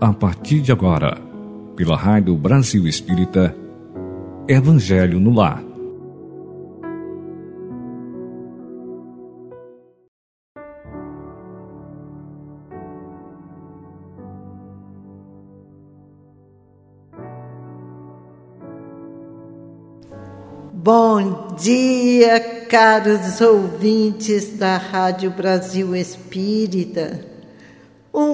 a partir de agora, pela Rádio Brasil Espírita, Evangelho no Lar. Bom dia, caros ouvintes da Rádio Brasil Espírita.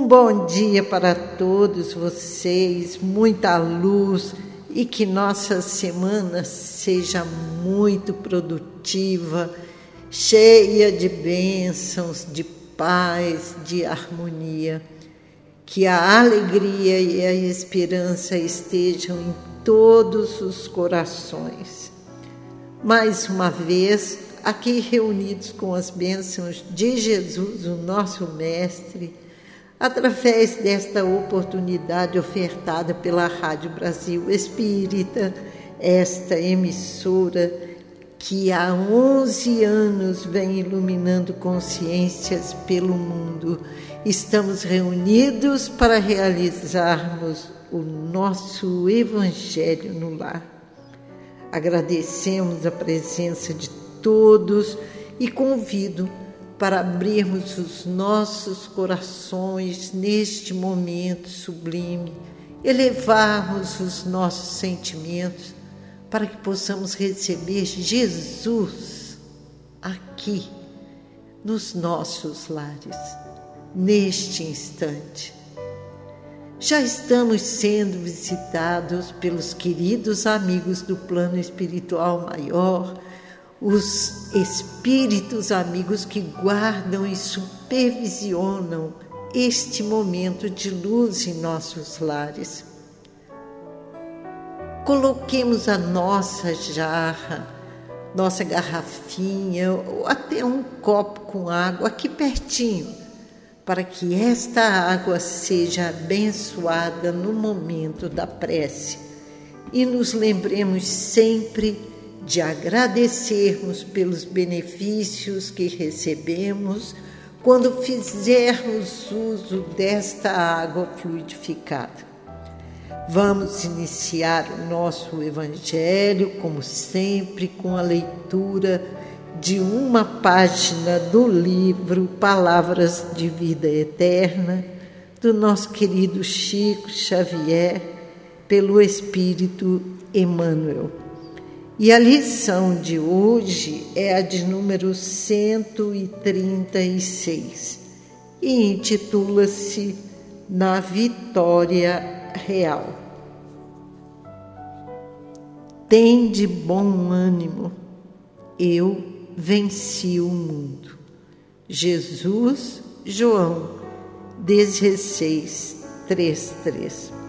Um bom dia para todos vocês, muita luz e que nossa semana seja muito produtiva, cheia de bênçãos, de paz, de harmonia. Que a alegria e a esperança estejam em todos os corações. Mais uma vez, aqui reunidos com as bênçãos de Jesus, o nosso Mestre através desta oportunidade ofertada pela Rádio Brasil Espírita, esta emissora que há 11 anos vem iluminando consciências pelo mundo. Estamos reunidos para realizarmos o nosso Evangelho no lar. Agradecemos a presença de todos e convido para abrirmos os nossos corações neste momento sublime, elevarmos os nossos sentimentos para que possamos receber Jesus aqui nos nossos lares, neste instante. Já estamos sendo visitados pelos queridos amigos do plano espiritual maior os espíritos amigos que guardam e supervisionam este momento de luz em nossos lares. Coloquemos a nossa jarra, nossa garrafinha ou até um copo com água aqui pertinho, para que esta água seja abençoada no momento da prece e nos lembremos sempre de agradecermos pelos benefícios que recebemos quando fizermos uso desta água fluidificada. Vamos iniciar o nosso Evangelho, como sempre, com a leitura de uma página do livro Palavras de Vida Eterna, do nosso querido Chico Xavier, pelo Espírito Emmanuel. E a lição de hoje é a de número 136 e intitula-se Na Vitória Real. Tem de bom ânimo, eu venci o mundo. Jesus, João 16, 3, 3.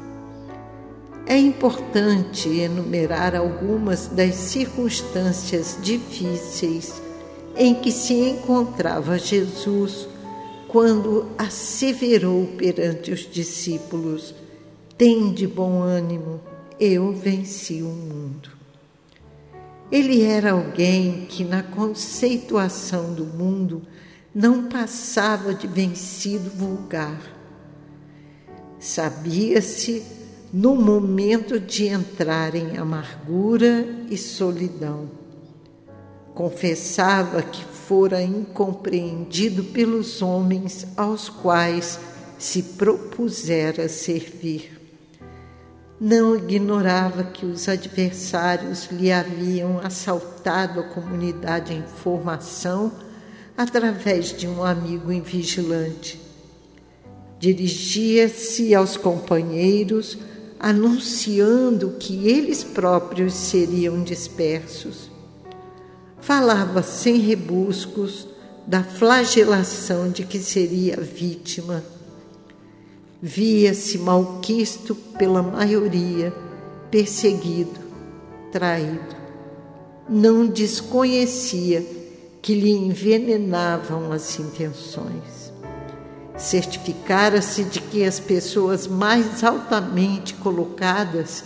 É importante enumerar algumas das circunstâncias difíceis em que se encontrava Jesus quando asseverou perante os discípulos: Tem de bom ânimo, eu venci o mundo. Ele era alguém que, na conceituação do mundo, não passava de vencido vulgar. Sabia-se no momento de entrar em amargura e solidão. Confessava que fora incompreendido pelos homens aos quais se propusera servir. Não ignorava que os adversários lhe haviam assaltado a comunidade em formação através de um amigo invigilante. Dirigia-se aos companheiros anunciando que eles próprios seriam dispersos. Falava sem rebuscos da flagelação de que seria vítima. Via-se malquisto pela maioria, perseguido, traído. Não desconhecia que lhe envenenavam as intenções certificara-se de que as pessoas mais altamente colocadas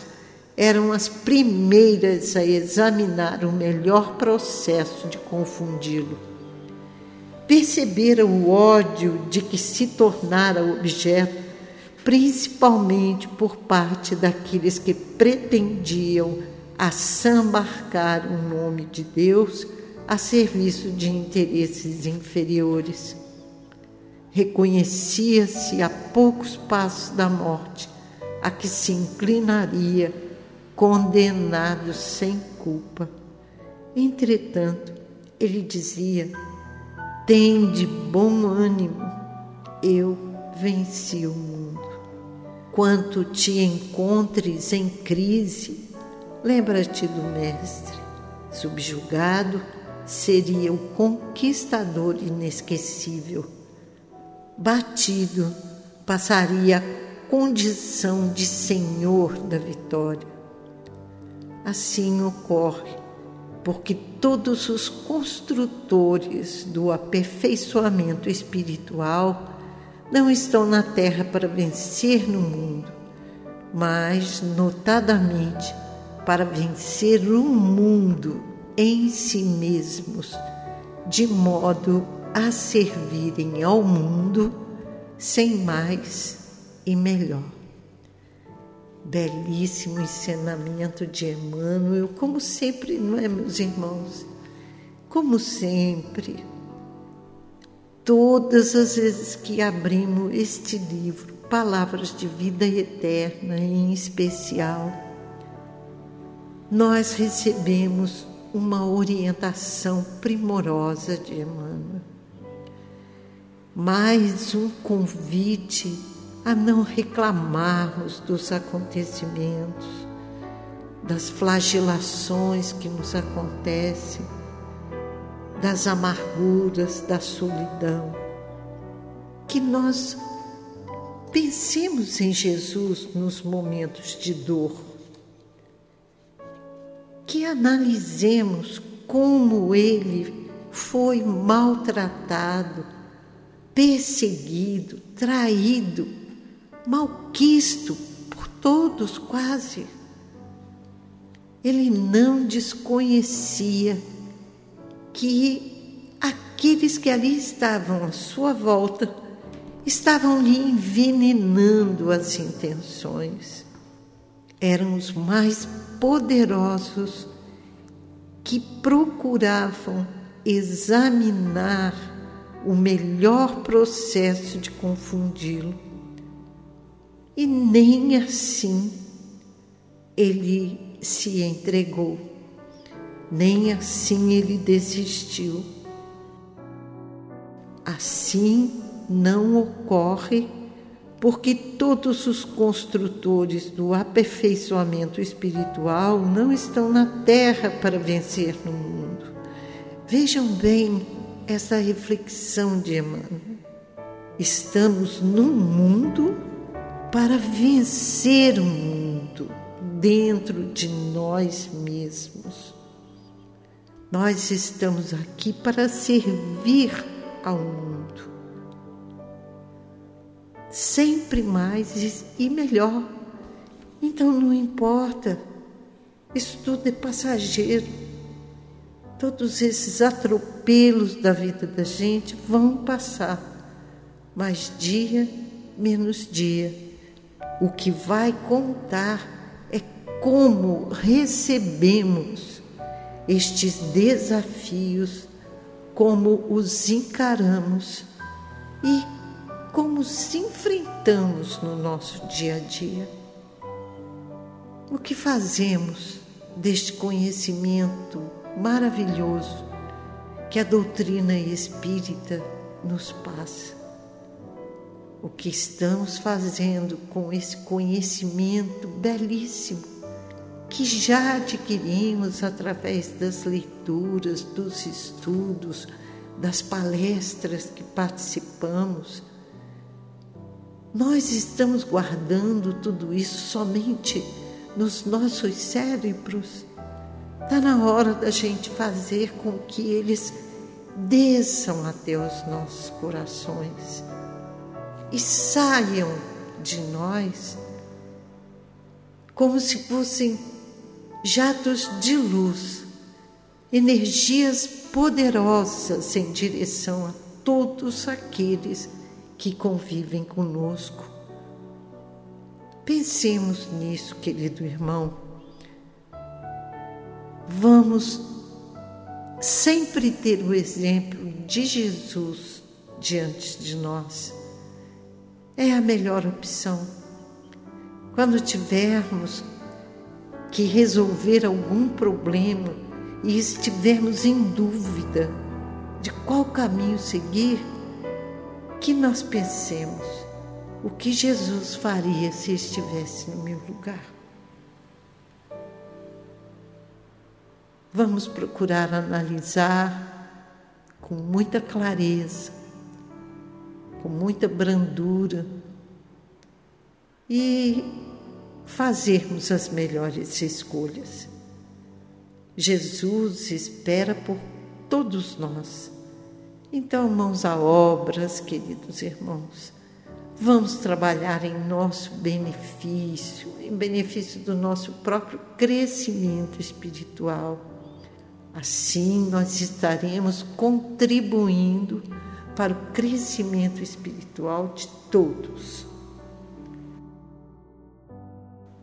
eram as primeiras a examinar o melhor processo de confundi-lo. Percebera o ódio de que se tornara objeto, principalmente por parte daqueles que pretendiam assambarcar o nome de Deus a serviço de interesses inferiores. Reconhecia-se a poucos passos da morte a que se inclinaria, condenado sem culpa. Entretanto, ele dizia: Tem de bom ânimo, eu venci o mundo. Quanto te encontres em crise, lembra-te do Mestre. Subjugado, seria o conquistador inesquecível. Batido, passaria a condição de senhor da vitória. Assim ocorre porque todos os construtores do aperfeiçoamento espiritual não estão na terra para vencer no mundo, mas, notadamente, para vencer o mundo em si mesmos, de modo a servirem ao mundo sem mais e melhor. Belíssimo ensinamento de Emmanuel, como sempre, não é, meus irmãos? Como sempre, todas as vezes que abrimos este livro, Palavras de Vida Eterna em especial, nós recebemos uma orientação primorosa de Emmanuel. Mais um convite a não reclamarmos dos acontecimentos, das flagelações que nos acontecem, das amarguras, da solidão. Que nós pensemos em Jesus nos momentos de dor que analisemos como ele foi maltratado, perseguido, traído, malquisto por todos quase. Ele não desconhecia que aqueles que ali estavam à sua volta estavam lhe envenenando as intenções. Eram os mais poderosos que procuravam examinar o melhor processo de confundi-lo. E nem assim ele se entregou, nem assim ele desistiu. Assim não ocorre porque todos os construtores do aperfeiçoamento espiritual não estão na terra para vencer no mundo. Vejam bem essa reflexão de Emmanuel. Estamos no mundo para vencer o mundo dentro de nós mesmos. Nós estamos aqui para servir ao mundo sempre mais e melhor. Então não importa, isso tudo é passageiro. Todos esses atropelos da vida da gente vão passar, mas dia menos dia. O que vai contar é como recebemos estes desafios, como os encaramos e como se enfrentamos no nosso dia a dia. O que fazemos deste conhecimento maravilhoso que a doutrina espírita nos passa? O que estamos fazendo com esse conhecimento belíssimo que já adquirimos através das leituras, dos estudos, das palestras que participamos? Nós estamos guardando tudo isso somente nos nossos cérebros. Está na hora da gente fazer com que eles desçam até os nossos corações e saiam de nós como se fossem jatos de luz, energias poderosas em direção a todos aqueles que convivem conosco, Pensemos nisso, querido irmão. Vamos sempre ter o exemplo de Jesus diante de nós. É a melhor opção. Quando tivermos que resolver algum problema e estivermos em dúvida de qual caminho seguir, que nós pensemos o que Jesus faria se estivesse no meu lugar. Vamos procurar analisar com muita clareza, com muita brandura e fazermos as melhores escolhas. Jesus espera por todos nós. Então, mãos a obras, queridos irmãos. Vamos trabalhar em nosso benefício, em benefício do nosso próprio crescimento espiritual. Assim, nós estaremos contribuindo para o crescimento espiritual de todos.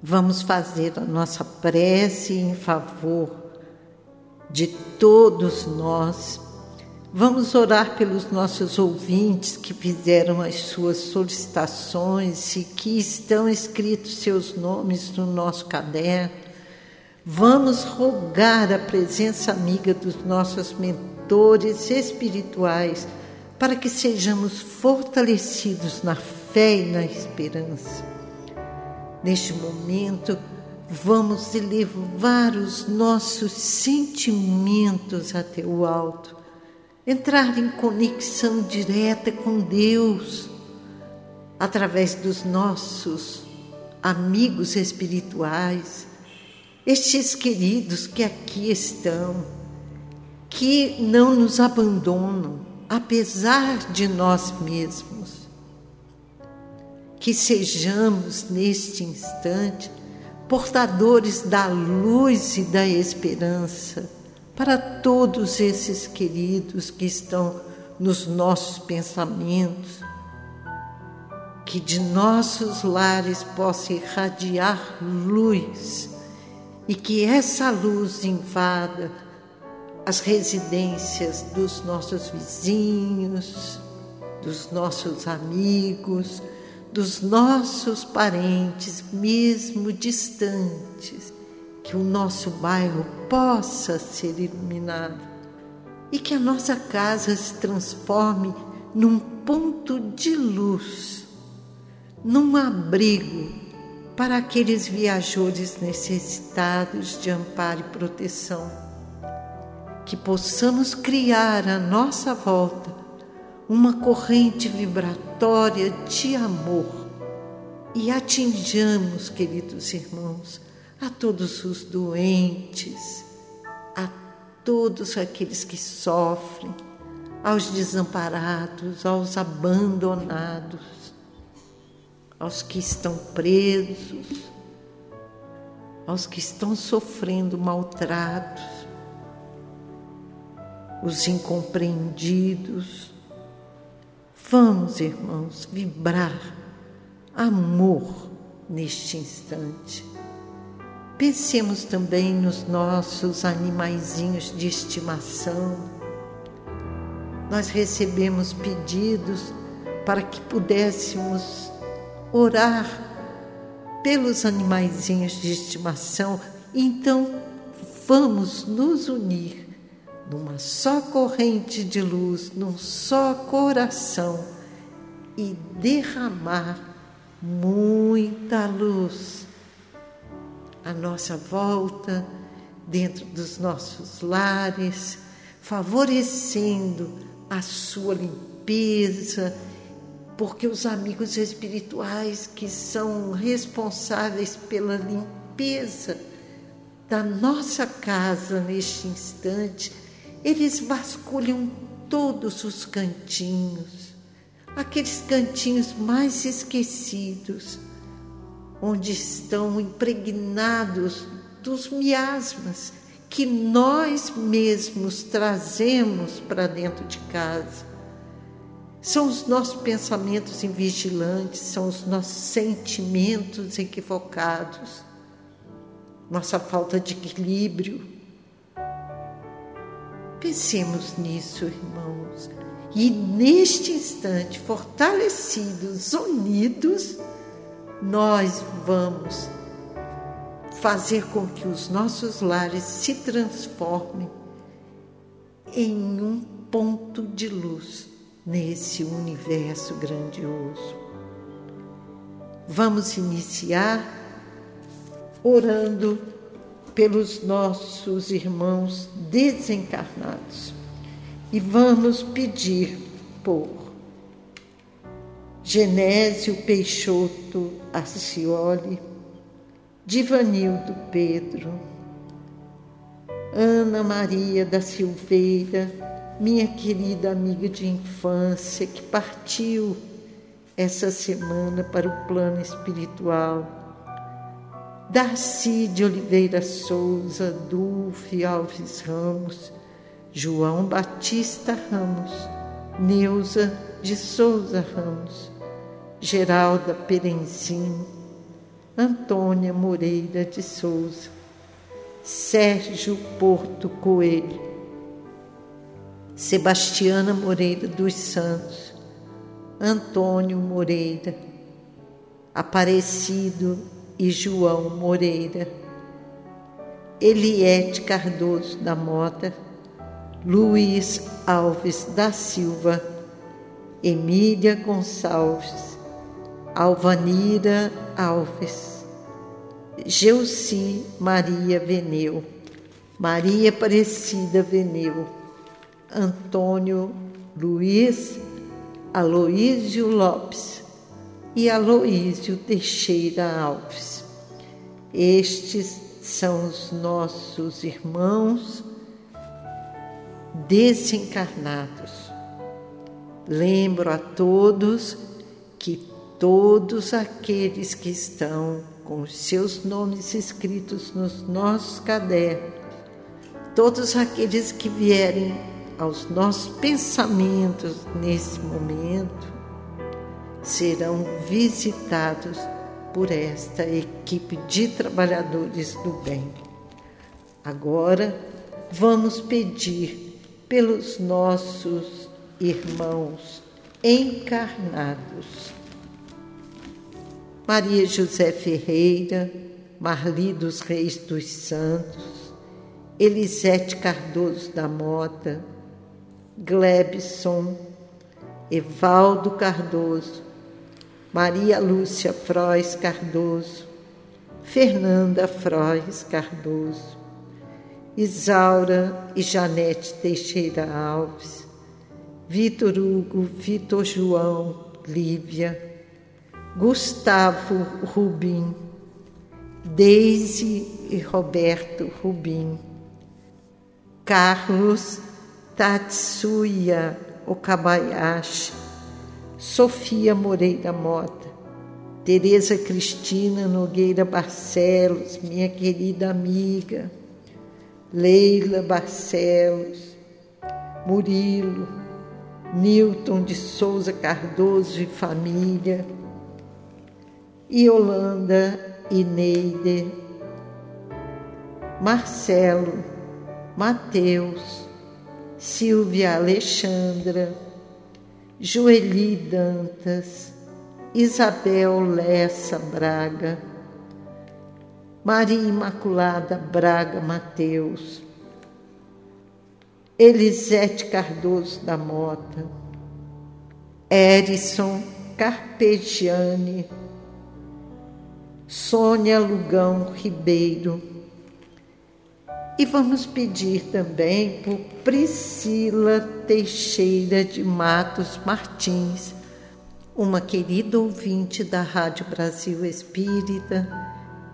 Vamos fazer a nossa prece em favor de todos nós. Vamos orar pelos nossos ouvintes que fizeram as suas solicitações e que estão escritos seus nomes no nosso caderno. Vamos rogar a presença amiga dos nossos mentores espirituais para que sejamos fortalecidos na fé e na esperança. Neste momento, vamos elevar os nossos sentimentos até o alto, entrar em conexão direta com Deus através dos nossos amigos espirituais, estes queridos que aqui estão, que não nos abandonam, apesar de nós mesmos. Que sejamos neste instante portadores da luz e da esperança para todos esses queridos que estão nos nossos pensamentos, que de nossos lares possa irradiar luz e que essa luz invada as residências dos nossos vizinhos, dos nossos amigos, dos nossos parentes, mesmo distantes, que o nosso bairro possa ser iluminado. E que a nossa casa se transforme num ponto de luz, num abrigo para aqueles viajores necessitados de amparo e proteção. Que possamos criar à nossa volta uma corrente vibratória de amor e atinjamos, queridos irmãos, a todos os doentes, a todos aqueles que sofrem, aos desamparados, aos abandonados, aos que estão presos, aos que estão sofrendo maltratos, os incompreendidos, Vamos, irmãos, vibrar amor neste instante. Pensemos também nos nossos animaizinhos de estimação. Nós recebemos pedidos para que pudéssemos orar pelos animaizinhos de estimação. Então, vamos nos unir numa só corrente de luz, num só coração e derramar muita luz à nossa volta, dentro dos nossos lares, favorecendo a sua limpeza, porque os amigos espirituais que são responsáveis pela limpeza da nossa casa neste instante eles vasculham todos os cantinhos, aqueles cantinhos mais esquecidos, onde estão impregnados dos miasmas que nós mesmos trazemos para dentro de casa. São os nossos pensamentos invigilantes, são os nossos sentimentos equivocados, nossa falta de equilíbrio. Pensemos nisso, irmãos. E neste instante, fortalecidos, unidos, nós vamos fazer com que os nossos lares se transformem em um ponto de luz nesse universo grandioso. Vamos iniciar orando pelos nossos irmãos desencarnados e vamos pedir por Genésio Peixoto Arcioli, Divanildo Pedro, Ana Maria da Silveira, minha querida amiga de infância que partiu essa semana para o plano espiritual. Darcy de Oliveira Souza, Dulce Alves Ramos, João Batista Ramos, Neuza de Souza Ramos, Geralda Perenzin, Antônia Moreira de Souza, Sérgio Porto Coelho, Sebastiana Moreira dos Santos, Antônio Moreira, Aparecido e João Moreira, Eliette Cardoso da Mota, Luiz Alves da Silva, Emília Gonçalves, Alvanira Alves, Geuci Maria Veneu, Maria Aparecida Veneu, Antônio Luiz Aloísio Lopes e Aloísio Teixeira Alves. Estes são os nossos irmãos desencarnados. Lembro a todos que todos aqueles que estão com seus nomes escritos nos nossos cadernos, todos aqueles que vierem aos nossos pensamentos nesse momento serão visitados por esta equipe de trabalhadores do bem. Agora vamos pedir pelos nossos irmãos encarnados. Maria José Ferreira, Marli dos Reis dos Santos, Elisete Cardoso da Mota, Glebson, Evaldo Cardoso, Maria Lúcia Frois Cardoso, Fernanda Frois Cardoso, Isaura e Janete Teixeira Alves, Vitor Hugo, Vitor João, Lívia, Gustavo Rubim, Deise e Roberto Rubim, Carlos Tatsuya Okabayashi, Sofia Moreira Mota, Tereza Cristina Nogueira Barcelos, minha querida amiga, Leila Barcelos, Murilo, Newton de Souza Cardoso e família, Yolanda Neide, Marcelo, Mateus, Silvia Alexandra, Joeli Dantas, Isabel Lessa Braga, Maria Imaculada Braga Mateus, Elisete Cardoso da Mota, Erison Carpegiani, Sônia Lugão Ribeiro. E vamos pedir também por Priscila Teixeira de Matos Martins, uma querida ouvinte da Rádio Brasil Espírita.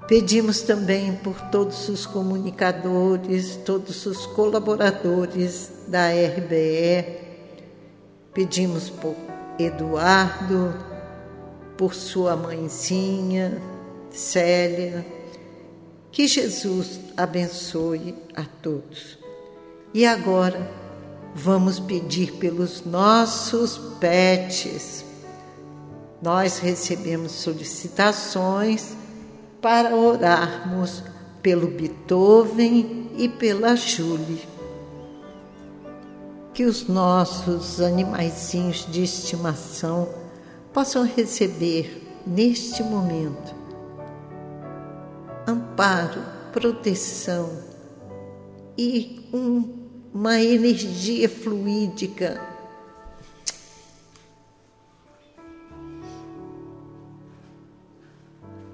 Pedimos também por todos os comunicadores, todos os colaboradores da RBE. Pedimos por Eduardo, por sua mãezinha, Célia. Que Jesus abençoe a todos. E agora, vamos pedir pelos nossos pets. Nós recebemos solicitações para orarmos pelo Beethoven e pela Julie. Que os nossos animaizinhos de estimação possam receber neste momento amparo, proteção e um, uma energia fluídica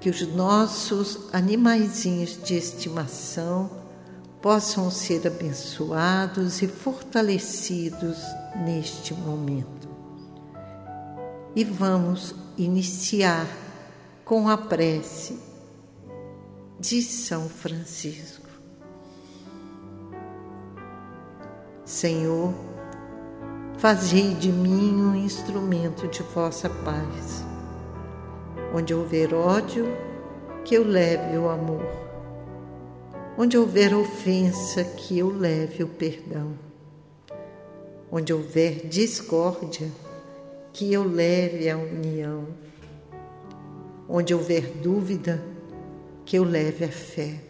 que os nossos animaizinhos de estimação possam ser abençoados e fortalecidos neste momento. E vamos iniciar com a prece de São Francisco. Senhor, fazei de mim um instrumento de vossa paz Onde houver ódio, que eu leve o amor. Onde houver ofensa, que eu leve o perdão. Onde houver discórdia, que eu leve a união. Onde houver dúvida, que eu leve a fé.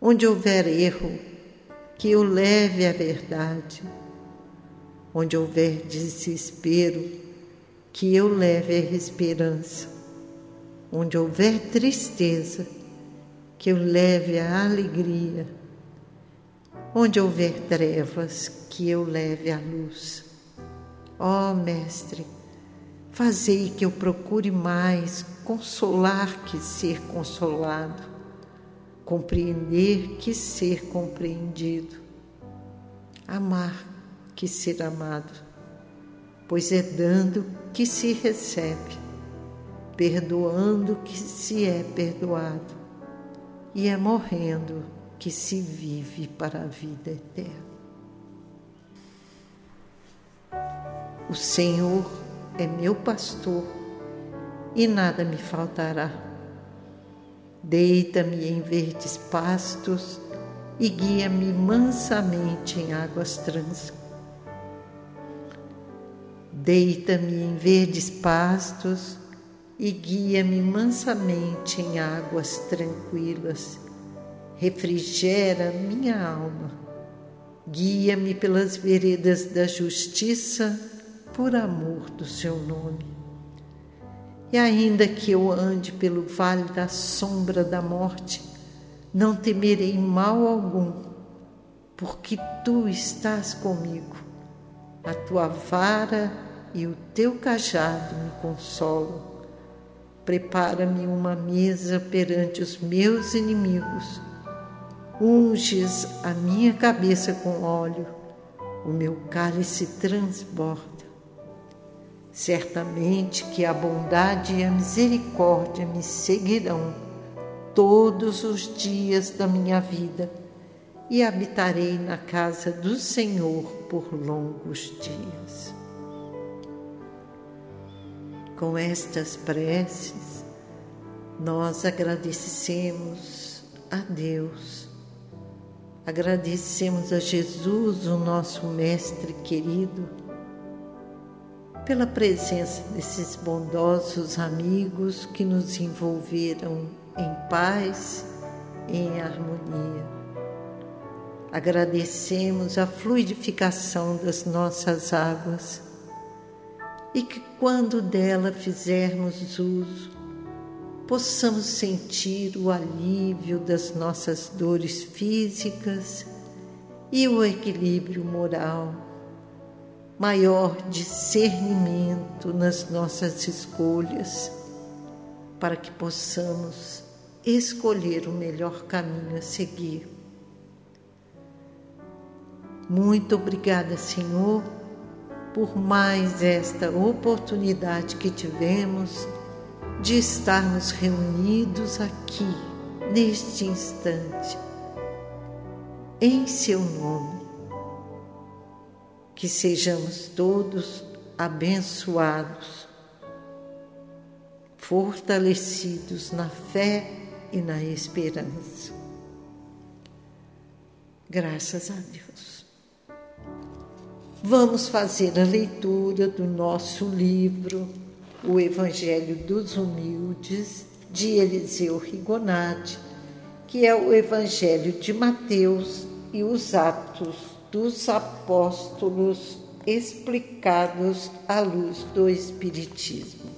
Onde houver erro, que eu leve a verdade. Onde houver desespero, que eu leve a esperança. Onde houver tristeza, que eu leve a alegria. Onde houver trevas, que eu leve a luz. Ó oh, Mestre, fazei que eu procure mais consolar que ser consolado, compreender que ser compreendido, amar que ser amado pois é dando que se recebe, perdoando que se é perdoado, e é morrendo que se vive para a vida eterna. O Senhor é meu pastor e nada me faltará. Deita-me em verdes pastos e guia-me mansamente em águas tranquilas Deita-me em verdes pastos e guia-me mansamente em águas tranquilas. Refrigera minha alma. Guia-me pelas veredas da justiça por amor do seu nome. E ainda que eu ande pelo vale da sombra da morte, não temerei mal algum, porque tu estás comigo. A tua vara e o teu cajado me consolam. Prepara-me uma mesa perante os meus inimigos. Unges a minha cabeça com óleo, o meu cálice transborda. Certamente que a bondade e a misericórdia me seguirão todos os dias da minha vida e habitarei na casa do Senhor por longos dias. Com estas preces, nós agradecemos a Deus, agradecemos a Jesus, o nosso Mestre querido, pela presença desses bondosos amigos que nos envolveram em paz e em harmonia. Agradecemos a fluidificação das nossas águas e que quando dela fizermos uso, possamos sentir o alívio das nossas dores físicas e o equilíbrio moral, maior discernimento nas nossas escolhas, para que possamos escolher o melhor caminho a seguir. Muito obrigada, Senhor por mais esta oportunidade que tivemos de estarmos reunidos aqui, neste instante, em Seu nome. Que sejamos todos abençoados, fortalecidos na fé e na esperança. Graças a Deus. Vamos fazer a leitura do nosso livro, O Evangelho dos Humildes, de Eliseu Rigonati, que é o Evangelho de Mateus e os Atos dos Apóstolos explicados à luz do Espiritismo.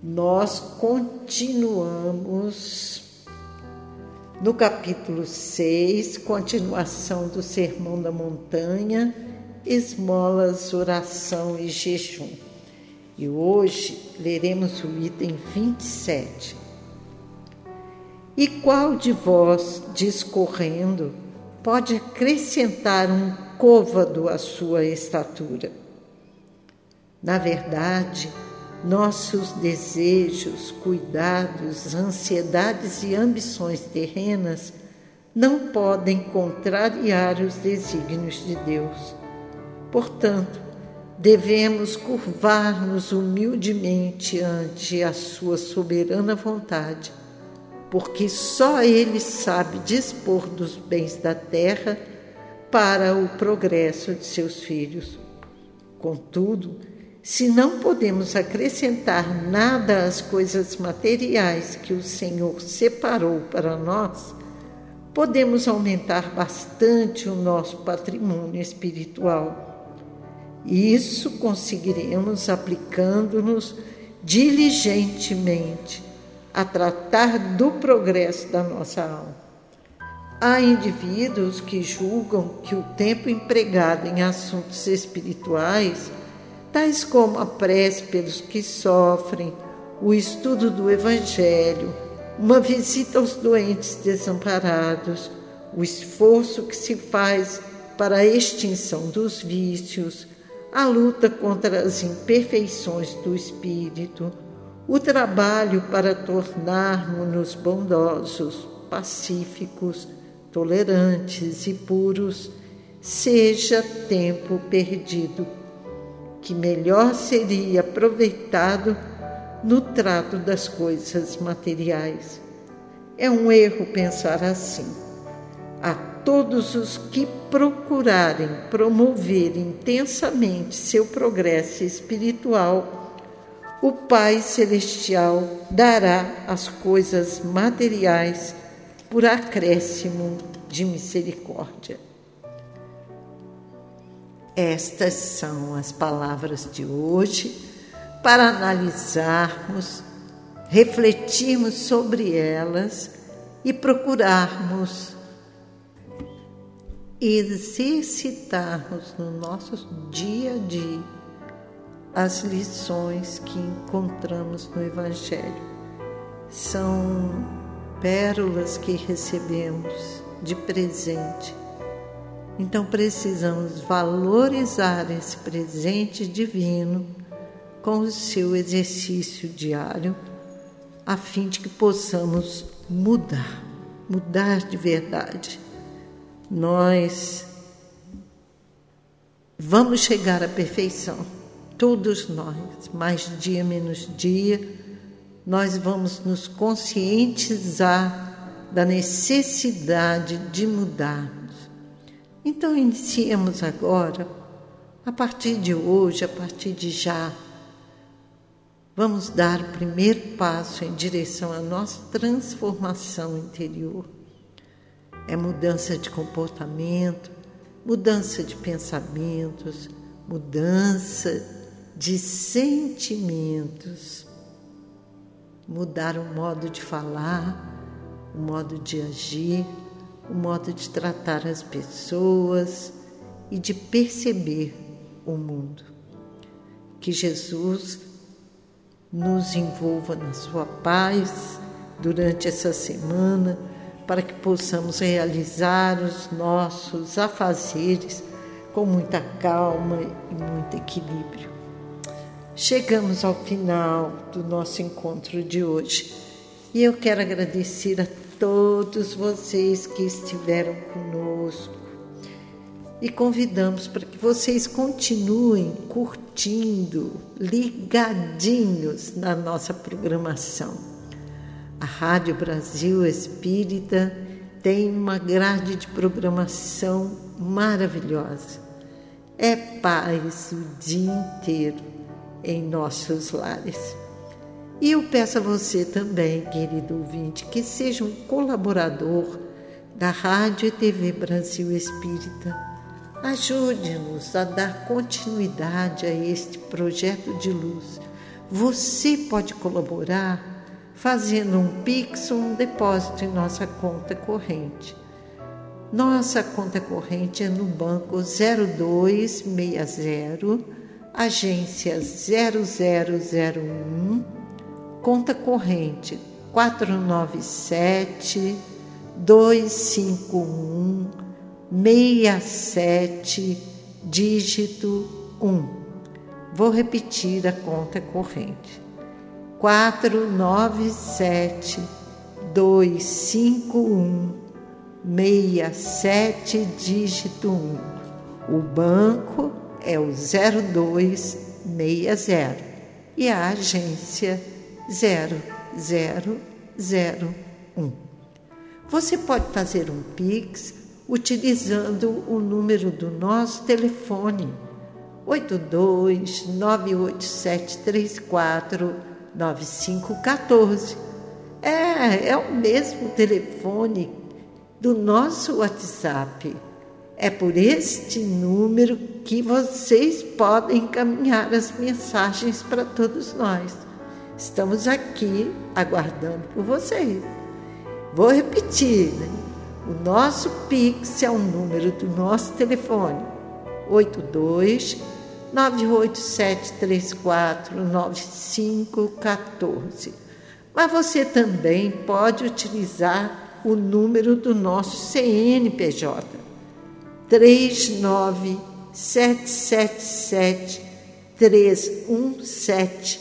Nós continuamos no capítulo 6, continuação do Sermão da Montanha, esmolas, oração e jejum. E hoje leremos o item 27. E qual de vós, discorrendo, pode acrescentar um côvado à sua estatura? Na verdade, nossos desejos, cuidados, ansiedades e ambições terrenas não podem contrariar os desígnios de Deus. Portanto, devemos curvar-nos humildemente ante a Sua soberana vontade, porque só Ele sabe dispor dos bens da terra para o progresso de seus filhos. Contudo, se não podemos acrescentar nada às coisas materiais que o Senhor separou para nós, podemos aumentar bastante o nosso patrimônio espiritual. Isso conseguiremos aplicando-nos diligentemente a tratar do progresso da nossa alma. Há indivíduos que julgam que o tempo empregado em assuntos espirituais tais como a prece pelos que sofrem, o estudo do Evangelho, uma visita aos doentes desamparados, o esforço que se faz para a extinção dos vícios, a luta contra as imperfeições do espírito, o trabalho para tornarmos-nos bondosos, pacíficos, tolerantes e puros, seja tempo perdido que melhor seria aproveitado no trato das coisas materiais. É um erro pensar assim. A todos os que procurarem promover intensamente seu progresso espiritual, o Pai Celestial dará as coisas materiais por acréscimo de misericórdia. Estas são as palavras de hoje para analisarmos, refletirmos sobre elas e procurarmos exercitarmos no nosso dia a dia as lições que encontramos no Evangelho. São pérolas que recebemos de presente então precisamos valorizar esse presente divino com o seu exercício diário, a fim de que possamos mudar, mudar de verdade. Nós vamos chegar à perfeição, todos nós, mais dia menos dia, nós vamos nos conscientizar da necessidade de mudar então, iniciemos agora, a partir de hoje, a partir de já. Vamos dar o primeiro passo em direção à nossa transformação interior. É mudança de comportamento, mudança de pensamentos, mudança de sentimentos, mudar o modo de falar, o modo de agir o modo de tratar as pessoas e de perceber o mundo. Que Jesus nos envolva na sua paz durante essa semana, para que possamos realizar os nossos afazeres com muita calma e muito equilíbrio. Chegamos ao final do nosso encontro de hoje. E eu quero agradecer a todos vocês que estiveram conosco. E convidamos para que vocês continuem curtindo, ligadinhos na nossa programação. A Rádio Brasil Espírita tem uma grade de programação maravilhosa. É paz o dia inteiro em nossos lares. E eu peço a você também, querido ouvinte, que seja um colaborador da Rádio e TV Brasil Espírita. Ajude-nos a dar continuidade a este projeto de luz. Você pode colaborar fazendo um Pix ou um depósito em nossa conta corrente. Nossa conta corrente é no banco 0260, agência 0001, conta corrente 497 251 67 dígito 1. Vou repetir a conta corrente quatro nove sete dois cinco um meia sete dígito um. O banco é o zero dois meia zero e a agência zero zero zero um. Você pode fazer um Pix utilizando o número do nosso telefone 82 98734 9514. É, é o mesmo telefone do nosso WhatsApp. É por este número que vocês podem encaminhar as mensagens para todos nós. Estamos aqui aguardando por vocês. Vou repetir, né? O nosso Pix é o número do nosso telefone: 82 987349514. Mas você também pode utilizar o número do nosso CNPJ 39777 317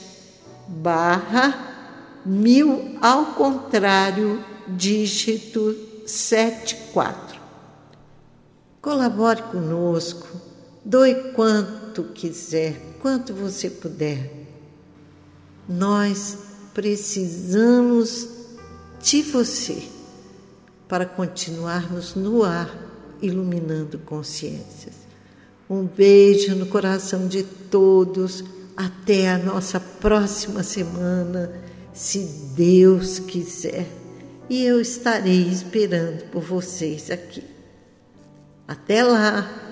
barra mil ao contrário dígito 74. Colabore conosco, doe quanto quanto quiser, quanto você puder. Nós precisamos de você para continuarmos no ar iluminando consciências. Um beijo no coração de todos. Até a nossa próxima semana, se Deus quiser. E eu estarei esperando por vocês aqui. Até lá!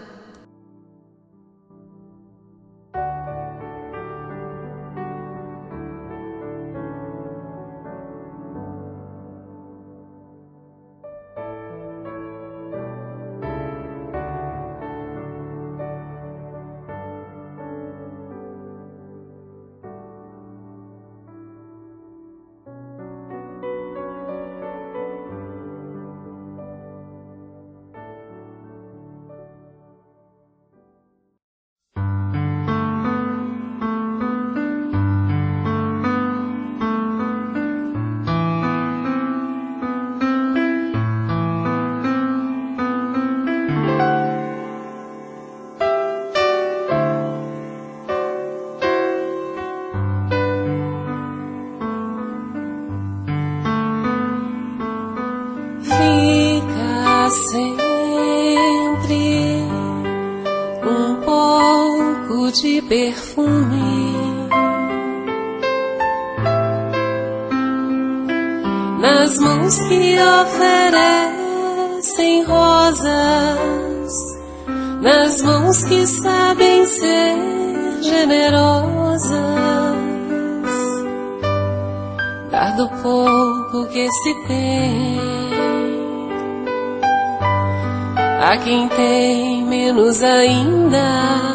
perfume. Nas mãos que oferecem rosas, nas mãos que sabem ser generosas, dá do pouco que se tem. A quem tem menos ainda.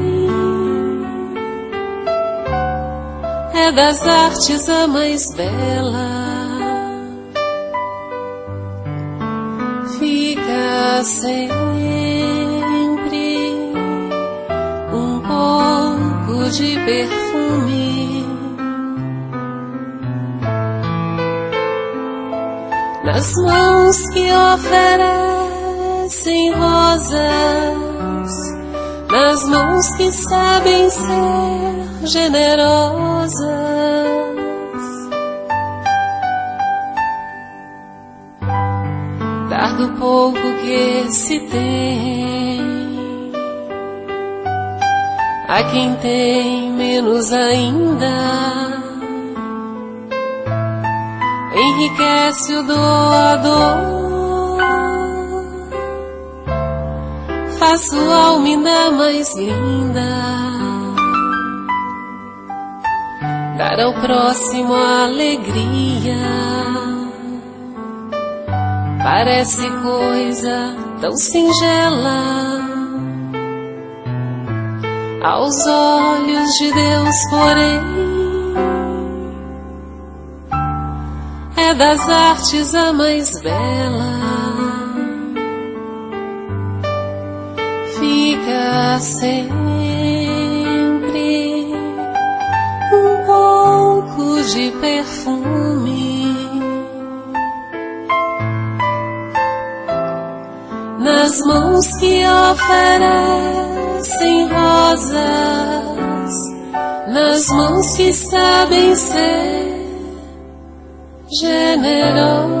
é das artes a mais bela. Fica sempre um pouco de perfume. Nas mãos que oferecem rosas, nas mãos que sabem ser generosas. Dar do pouco que se tem a quem tem menos ainda. Enriquece o doador. Sua alma ainda mais linda. Dar ao próximo alegria. Parece coisa tão singela aos olhos de Deus, porém, é das artes a mais bela. Fica um de perfume nas mãos que oferece sem rosas nas mãos que sabem ser generosas.